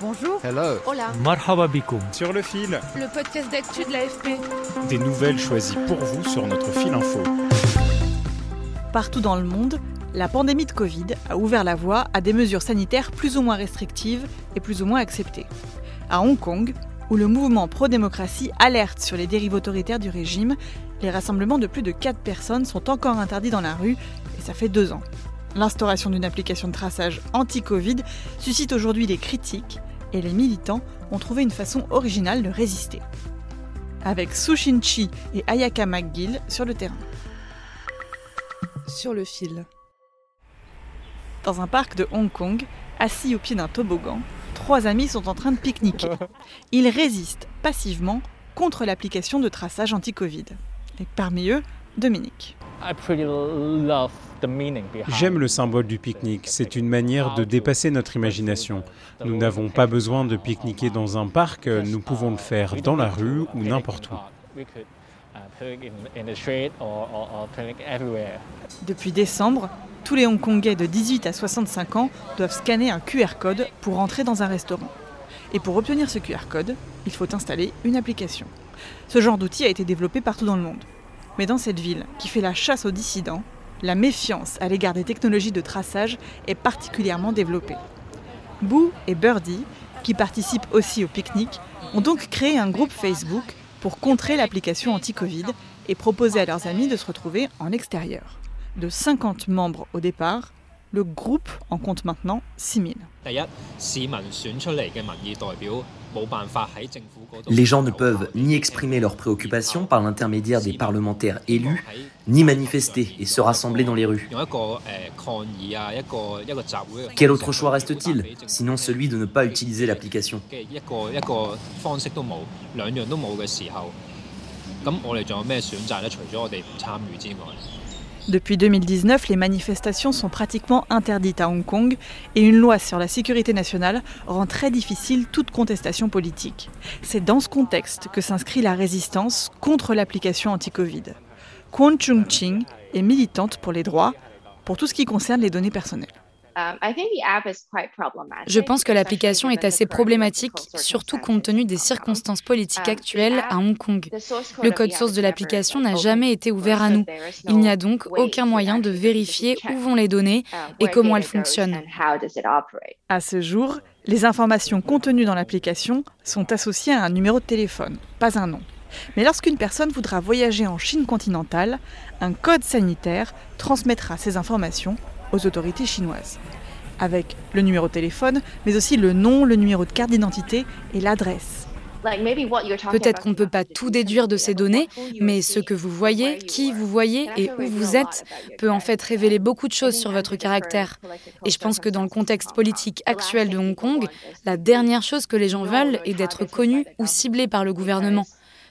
Bonjour. Hello. Hola. Marhaba bikoum. Sur le fil. Le podcast d'actu de l'AFP. Des nouvelles choisies pour vous sur notre fil info. Partout dans le monde, la pandémie de Covid a ouvert la voie à des mesures sanitaires plus ou moins restrictives et plus ou moins acceptées. À Hong Kong, où le mouvement pro-démocratie alerte sur les dérives autoritaires du régime, les rassemblements de plus de 4 personnes sont encore interdits dans la rue, et ça fait deux ans. L'instauration d'une application de traçage anti-Covid suscite aujourd'hui des critiques, et les militants ont trouvé une façon originale de résister. Avec Sushin Chi et Ayaka McGill sur le terrain. Sur le fil. Dans un parc de Hong Kong, assis au pied d'un toboggan, trois amis sont en train de pique-niquer. Ils résistent passivement contre l'application de traçage anti-Covid. Et parmi eux, Dominique. J'aime le symbole du pique-nique. C'est une manière de dépasser notre imagination. Nous n'avons pas besoin de pique-niquer dans un parc, nous pouvons le faire dans la rue ou n'importe où. Depuis décembre, tous les Hongkongais de 18 à 65 ans doivent scanner un QR code pour entrer dans un restaurant. Et pour obtenir ce QR code, il faut installer une application. Ce genre d'outil a été développé partout dans le monde. Mais dans cette ville, qui fait la chasse aux dissidents, la méfiance à l'égard des technologies de traçage est particulièrement développée. Boo et Birdie, qui participent aussi au pique-nique, ont donc créé un groupe Facebook pour contrer l'application anti-Covid et proposer à leurs amis de se retrouver en extérieur. De 50 membres au départ, le groupe en compte maintenant 6000. Les gens ne peuvent ni exprimer leurs préoccupations par l'intermédiaire des parlementaires élus, ni manifester et se rassembler dans les rues. Quel autre choix reste-t-il, sinon celui de ne pas utiliser l'application? Depuis 2019, les manifestations sont pratiquement interdites à Hong Kong et une loi sur la sécurité nationale rend très difficile toute contestation politique. C'est dans ce contexte que s'inscrit la résistance contre l'application anti-Covid. Kwon Chung-ching est militante pour les droits, pour tout ce qui concerne les données personnelles. Je pense que l'application est assez problématique, surtout compte tenu des circonstances politiques actuelles à Hong Kong. Le code source de l'application n'a jamais été ouvert à nous. Il n'y a donc aucun moyen de vérifier où vont les données et comment elles fonctionnent. À ce jour, les informations contenues dans l'application sont associées à un numéro de téléphone, pas un nom. Mais lorsqu'une personne voudra voyager en Chine continentale, un code sanitaire transmettra ces informations aux autorités chinoises. Avec le numéro de téléphone, mais aussi le nom, le numéro de carte d'identité et l'adresse. Peut-être qu'on ne peut pas tout déduire de ces données, mais ce que vous voyez, qui vous voyez et où vous êtes peut en fait révéler beaucoup de choses sur votre caractère. Et je pense que dans le contexte politique actuel de Hong Kong, la dernière chose que les gens veulent est d'être connus ou ciblés par le gouvernement.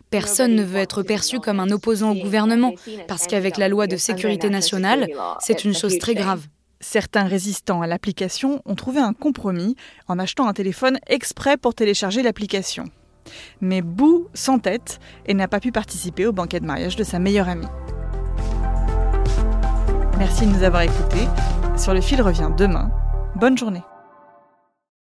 Personne ne veut être perçu comme un opposant au gouvernement, parce qu'avec la loi de sécurité nationale, c'est une chose très grave. Certains résistants à l'application ont trouvé un compromis en achetant un téléphone exprès pour télécharger l'application. Mais Boo s'entête et n'a pas pu participer au banquet de mariage de sa meilleure amie. Merci de nous avoir écoutés. Sur le fil revient demain. Bonne journée.